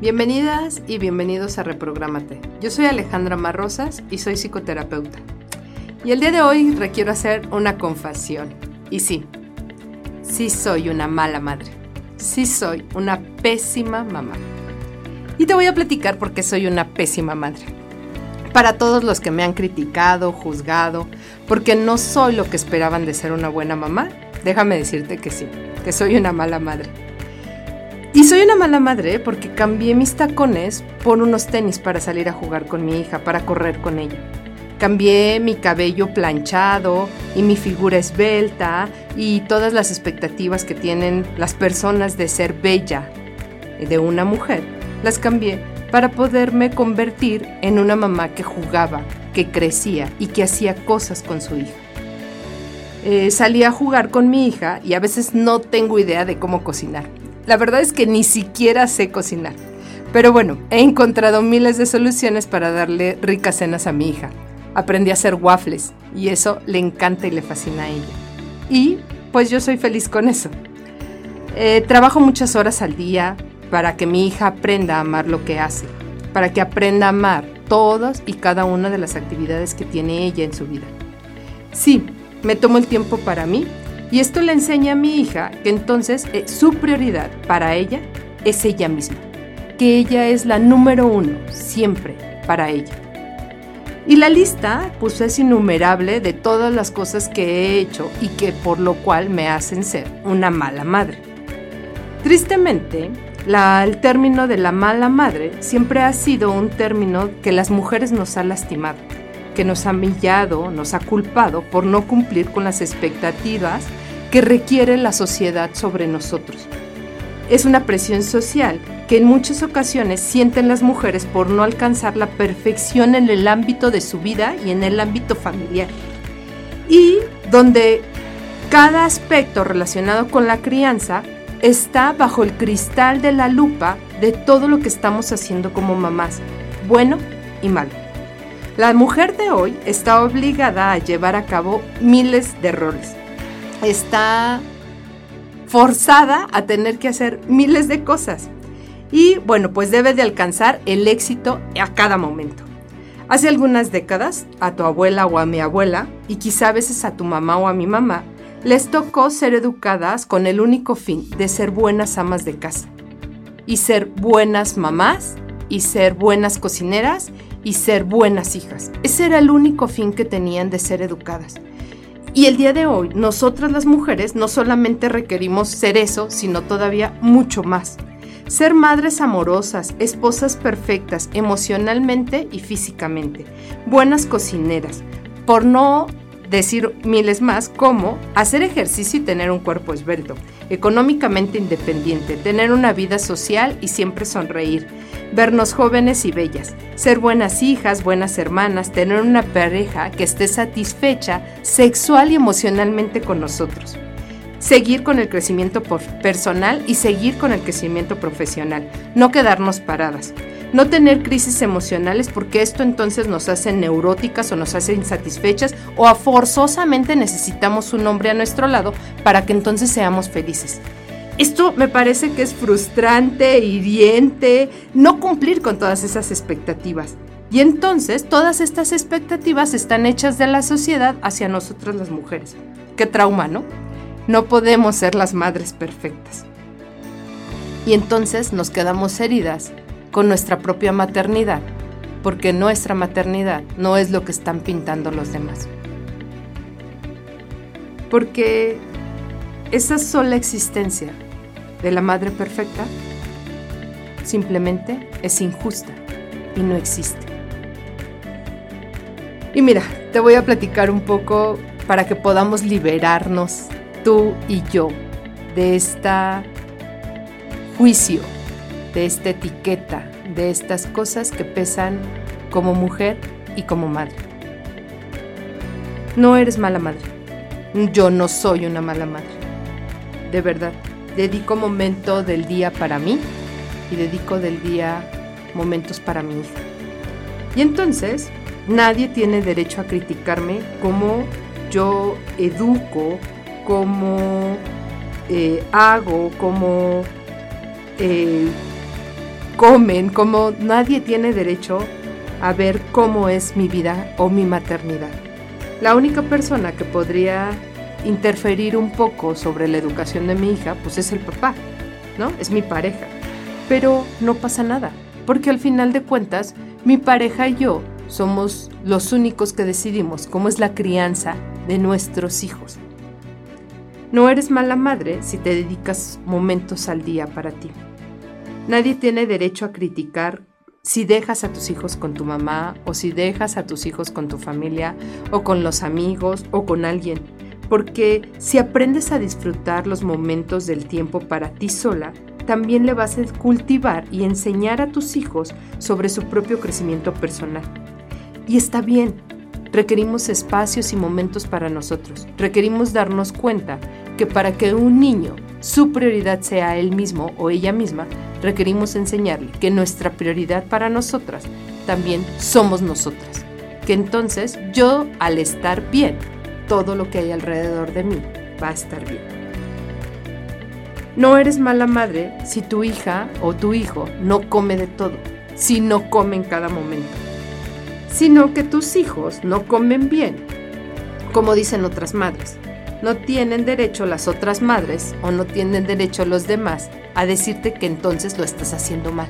bienvenidas y bienvenidos a Reprográmate. Yo soy Alejandra Marrosas y soy psicoterapeuta. Y el día de hoy requiero hacer una confesión. Y sí, sí soy una mala madre. Sí soy una pésima mamá. Y te voy a platicar por qué soy una pésima madre. Para todos los que me han criticado, juzgado, porque no soy lo que esperaban de ser una buena mamá, déjame decirte que sí, que soy una mala madre. Y soy una mala madre porque cambié mis tacones por unos tenis para salir a jugar con mi hija, para correr con ella. Cambié mi cabello planchado y mi figura esbelta y todas las expectativas que tienen las personas de ser bella de una mujer. Las cambié para poderme convertir en una mamá que jugaba, que crecía y que hacía cosas con su hija. Eh, salí a jugar con mi hija y a veces no tengo idea de cómo cocinar. La verdad es que ni siquiera sé cocinar. Pero bueno, he encontrado miles de soluciones para darle ricas cenas a mi hija. Aprendí a hacer waffles y eso le encanta y le fascina a ella. Y pues yo soy feliz con eso. Eh, trabajo muchas horas al día para que mi hija aprenda a amar lo que hace, para que aprenda a amar todas y cada una de las actividades que tiene ella en su vida. Sí, me tomo el tiempo para mí y esto le enseña a mi hija que entonces eh, su prioridad para ella es ella misma, que ella es la número uno siempre para ella. Y la lista pues es innumerable de todas las cosas que he hecho y que por lo cual me hacen ser una mala madre. Tristemente, el término de la mala madre siempre ha sido un término que las mujeres nos ha lastimado, que nos ha humillado, nos ha culpado por no cumplir con las expectativas que requiere la sociedad sobre nosotros. Es una presión social que en muchas ocasiones sienten las mujeres por no alcanzar la perfección en el ámbito de su vida y en el ámbito familiar. Y donde cada aspecto relacionado con la crianza está bajo el cristal de la lupa de todo lo que estamos haciendo como mamás, bueno y malo. La mujer de hoy está obligada a llevar a cabo miles de roles. Está forzada a tener que hacer miles de cosas. Y bueno, pues debe de alcanzar el éxito a cada momento. Hace algunas décadas, a tu abuela o a mi abuela, y quizá a veces a tu mamá o a mi mamá, les tocó ser educadas con el único fin de ser buenas amas de casa. Y ser buenas mamás, y ser buenas cocineras, y ser buenas hijas. Ese era el único fin que tenían de ser educadas. Y el día de hoy, nosotras las mujeres no solamente requerimos ser eso, sino todavía mucho más. Ser madres amorosas, esposas perfectas, emocionalmente y físicamente, buenas cocineras, por no decir miles más como hacer ejercicio y tener un cuerpo esbelto, económicamente independiente, tener una vida social y siempre sonreír, vernos jóvenes y bellas, ser buenas hijas, buenas hermanas, tener una pareja que esté satisfecha sexual y emocionalmente con nosotros seguir con el crecimiento personal y seguir con el crecimiento profesional, no quedarnos paradas no tener crisis emocionales porque esto entonces nos hace neuróticas o nos hace insatisfechas o forzosamente necesitamos un hombre a nuestro lado para que entonces seamos felices. Esto me parece que es frustrante, hiriente, no cumplir con todas esas expectativas. Y entonces todas estas expectativas están hechas de la sociedad hacia nosotras las mujeres. Qué trauma, ¿no? No podemos ser las madres perfectas. Y entonces nos quedamos heridas con nuestra propia maternidad, porque nuestra maternidad no es lo que están pintando los demás. Porque esa sola existencia de la madre perfecta simplemente es injusta y no existe. Y mira, te voy a platicar un poco para que podamos liberarnos, tú y yo, de este juicio de esta etiqueta de estas cosas que pesan como mujer y como madre. No eres mala madre. Yo no soy una mala madre. De verdad, dedico momento del día para mí y dedico del día momentos para mi hija. Y entonces, nadie tiene derecho a criticarme como yo educo, cómo eh, hago, cómo eh, comen, como nadie tiene derecho a ver cómo es mi vida o mi maternidad. La única persona que podría interferir un poco sobre la educación de mi hija, pues es el papá, ¿no? Es mi pareja. Pero no pasa nada, porque al final de cuentas, mi pareja y yo somos los únicos que decidimos cómo es la crianza de nuestros hijos. No eres mala madre si te dedicas momentos al día para ti. Nadie tiene derecho a criticar si dejas a tus hijos con tu mamá o si dejas a tus hijos con tu familia o con los amigos o con alguien. Porque si aprendes a disfrutar los momentos del tiempo para ti sola, también le vas a cultivar y enseñar a tus hijos sobre su propio crecimiento personal. Y está bien, requerimos espacios y momentos para nosotros. Requerimos darnos cuenta que para que un niño su prioridad sea él mismo o ella misma, requerimos enseñarle que nuestra prioridad para nosotras también somos nosotras. Que entonces yo al estar bien, todo lo que hay alrededor de mí va a estar bien. No eres mala madre si tu hija o tu hijo no come de todo, si no come en cada momento, sino que tus hijos no comen bien, como dicen otras madres no tienen derecho las otras madres o no tienen derecho los demás a decirte que entonces lo estás haciendo mal.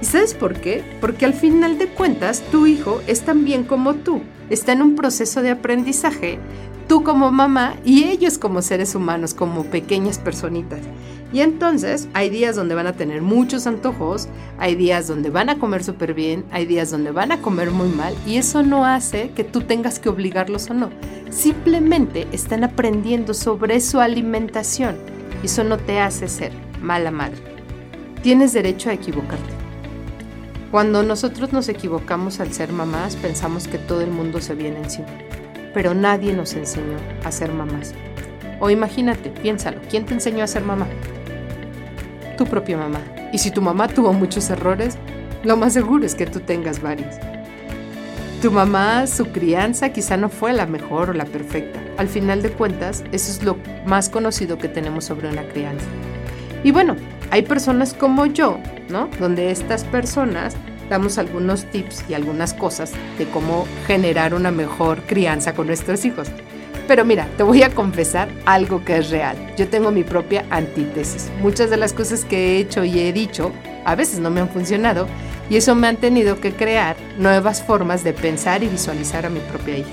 ¿Y sabes por qué? Porque al final de cuentas tu hijo es tan bien como tú, está en un proceso de aprendizaje, tú como mamá y ellos como seres humanos, como pequeñas personitas. Y entonces hay días donde van a tener muchos antojos, hay días donde van a comer súper bien, hay días donde van a comer muy mal y eso no hace que tú tengas que obligarlos o no. Simplemente están aprendiendo sobre su alimentación y eso no te hace ser mala madre. Tienes derecho a equivocarte. Cuando nosotros nos equivocamos al ser mamás pensamos que todo el mundo se viene encima, pero nadie nos enseñó a ser mamás. O imagínate, piénsalo, ¿quién te enseñó a ser mamá? tu propia mamá. Y si tu mamá tuvo muchos errores, lo más seguro es que tú tengas varios. Tu mamá, su crianza quizá no fue la mejor o la perfecta. Al final de cuentas, eso es lo más conocido que tenemos sobre una crianza. Y bueno, hay personas como yo, Donde estas personas damos algunos tips y algunas cosas de cómo generar una mejor crianza con nuestros hijos. Pero mira, te voy a confesar algo que es real. Yo tengo mi propia antítesis. Muchas de las cosas que he hecho y he dicho a veces no me han funcionado y eso me han tenido que crear nuevas formas de pensar y visualizar a mi propia hija.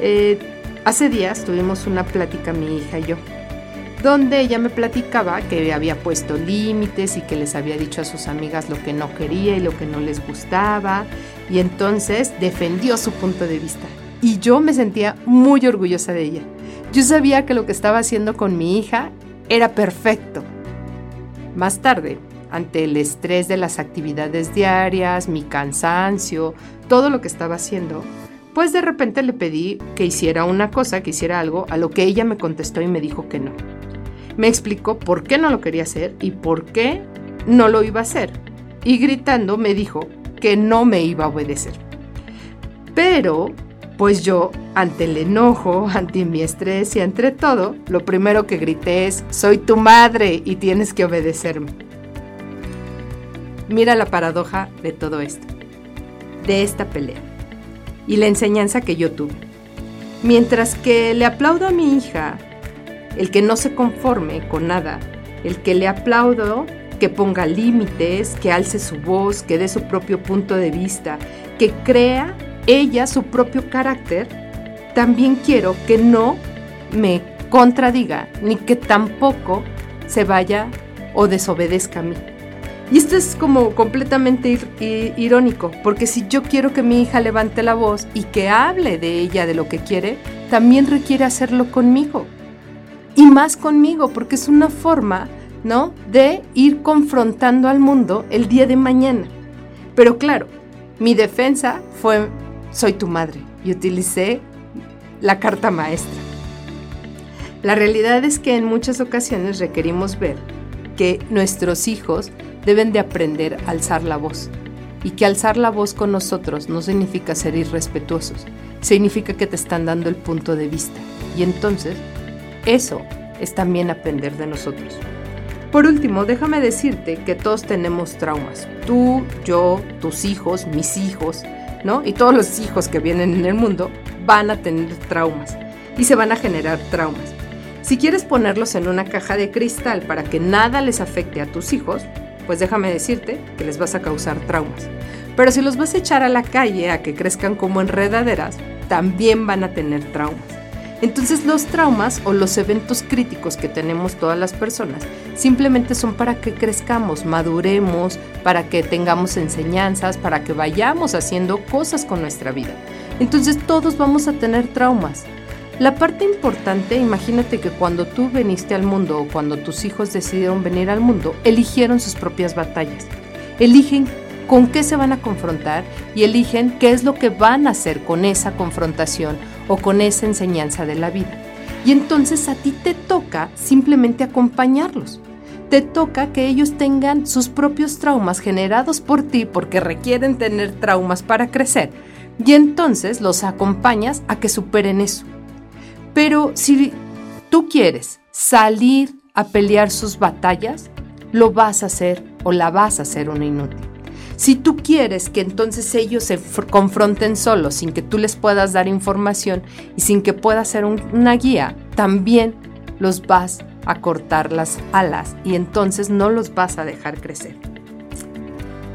Eh, hace días tuvimos una plática mi hija y yo, donde ella me platicaba que había puesto límites y que les había dicho a sus amigas lo que no quería y lo que no les gustaba y entonces defendió su punto de vista y yo me sentía muy orgullosa de ella. Yo sabía que lo que estaba haciendo con mi hija era perfecto. Más tarde, ante el estrés de las actividades diarias, mi cansancio, todo lo que estaba haciendo, pues de repente le pedí que hiciera una cosa, que hiciera algo, a lo que ella me contestó y me dijo que no. Me explicó por qué no lo quería hacer y por qué no lo iba a hacer. Y gritando me dijo que no me iba a obedecer. Pero pues yo, ante el enojo, ante mi estrés y entre todo, lo primero que grité es, soy tu madre y tienes que obedecerme. Mira la paradoja de todo esto, de esta pelea y la enseñanza que yo tuve. Mientras que le aplaudo a mi hija, el que no se conforme con nada, el que le aplaudo que ponga límites, que alce su voz, que dé su propio punto de vista, que crea ella su propio carácter, también quiero que no me contradiga ni que tampoco se vaya o desobedezca a mí. Y esto es como completamente irónico, porque si yo quiero que mi hija levante la voz y que hable de ella, de lo que quiere, también requiere hacerlo conmigo. Y más conmigo, porque es una forma, ¿no? De ir confrontando al mundo el día de mañana. Pero claro, mi defensa fue, soy tu madre, y utilicé la carta maestra. La realidad es que en muchas ocasiones requerimos ver que nuestros hijos deben de aprender a alzar la voz y que alzar la voz con nosotros no significa ser irrespetuosos, significa que te están dando el punto de vista y entonces eso es también aprender de nosotros. Por último, déjame decirte que todos tenemos traumas. Tú, yo, tus hijos, mis hijos, ¿no? Y todos los hijos que vienen en el mundo van a tener traumas y se van a generar traumas. Si quieres ponerlos en una caja de cristal para que nada les afecte a tus hijos, pues déjame decirte que les vas a causar traumas. Pero si los vas a echar a la calle a que crezcan como enredaderas, también van a tener traumas. Entonces los traumas o los eventos críticos que tenemos todas las personas simplemente son para que crezcamos, maduremos, para que tengamos enseñanzas, para que vayamos haciendo cosas con nuestra vida. Entonces todos vamos a tener traumas. La parte importante, imagínate que cuando tú viniste al mundo o cuando tus hijos decidieron venir al mundo, eligieron sus propias batallas. Eligen con qué se van a confrontar y eligen qué es lo que van a hacer con esa confrontación o con esa enseñanza de la vida. Y entonces a ti te toca simplemente acompañarlos. Te toca que ellos tengan sus propios traumas generados por ti porque requieren tener traumas para crecer. Y entonces los acompañas a que superen eso. Pero si tú quieres salir a pelear sus batallas, lo vas a hacer o la vas a hacer una inútil. Si tú quieres que entonces ellos se confronten solos sin que tú les puedas dar información y sin que pueda ser una guía, también los vas a cortar las alas y entonces no los vas a dejar crecer.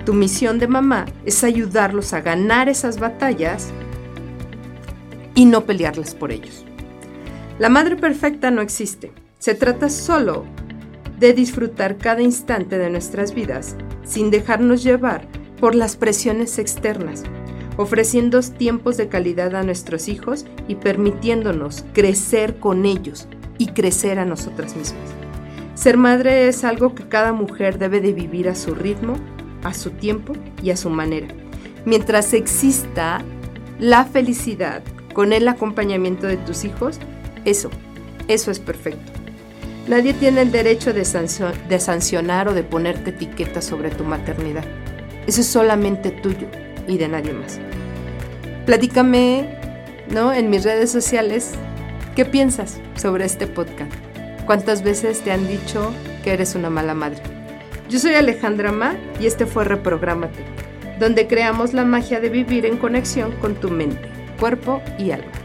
Tu misión de mamá es ayudarlos a ganar esas batallas y no pelearles por ellos. La madre perfecta no existe. Se trata solo de disfrutar cada instante de nuestras vidas sin dejarnos llevar por las presiones externas, ofreciendo tiempos de calidad a nuestros hijos y permitiéndonos crecer con ellos y crecer a nosotras mismas. Ser madre es algo que cada mujer debe de vivir a su ritmo, a su tiempo y a su manera. Mientras exista la felicidad con el acompañamiento de tus hijos, eso, eso es perfecto. Nadie tiene el derecho de, sancionar o de ponerte etiquetas sobre tu maternidad. Eso es solamente tuyo y de nadie más. Platícame, ¿no? En mis redes sociales, ¿qué piensas sobre este podcast? ¿Cuántas veces te han dicho que eres una mala madre? Yo soy Alejandra Ma y este fue Reprográmate, donde creamos la magia de vivir en conexión con tu mente, cuerpo y alma.